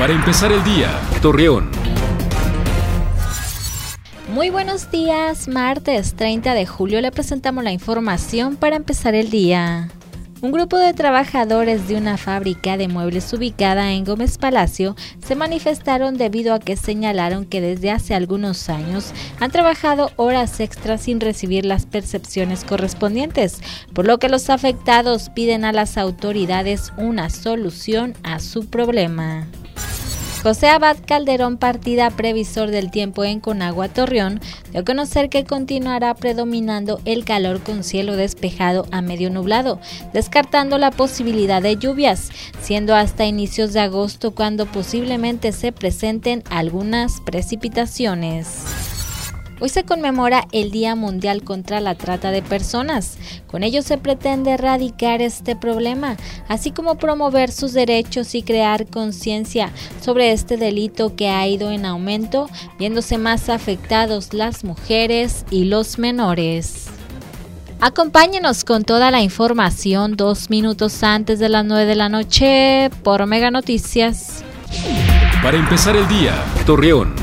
Para empezar el día, Torreón. Muy buenos días, martes 30 de julio le presentamos la información para empezar el día. Un grupo de trabajadores de una fábrica de muebles ubicada en Gómez Palacio se manifestaron debido a que señalaron que desde hace algunos años han trabajado horas extras sin recibir las percepciones correspondientes, por lo que los afectados piden a las autoridades una solución a su problema. José Abad Calderón, partida previsor del tiempo en Conagua, Torreón, dio a conocer que continuará predominando el calor con cielo despejado a medio nublado, descartando la posibilidad de lluvias, siendo hasta inicios de agosto cuando posiblemente se presenten algunas precipitaciones. Hoy se conmemora el Día Mundial contra la Trata de Personas. Con ello se pretende erradicar este problema, así como promover sus derechos y crear conciencia sobre este delito que ha ido en aumento, viéndose más afectados las mujeres y los menores. Acompáñenos con toda la información dos minutos antes de las 9 de la noche por Mega Noticias. Para empezar el día, Torreón.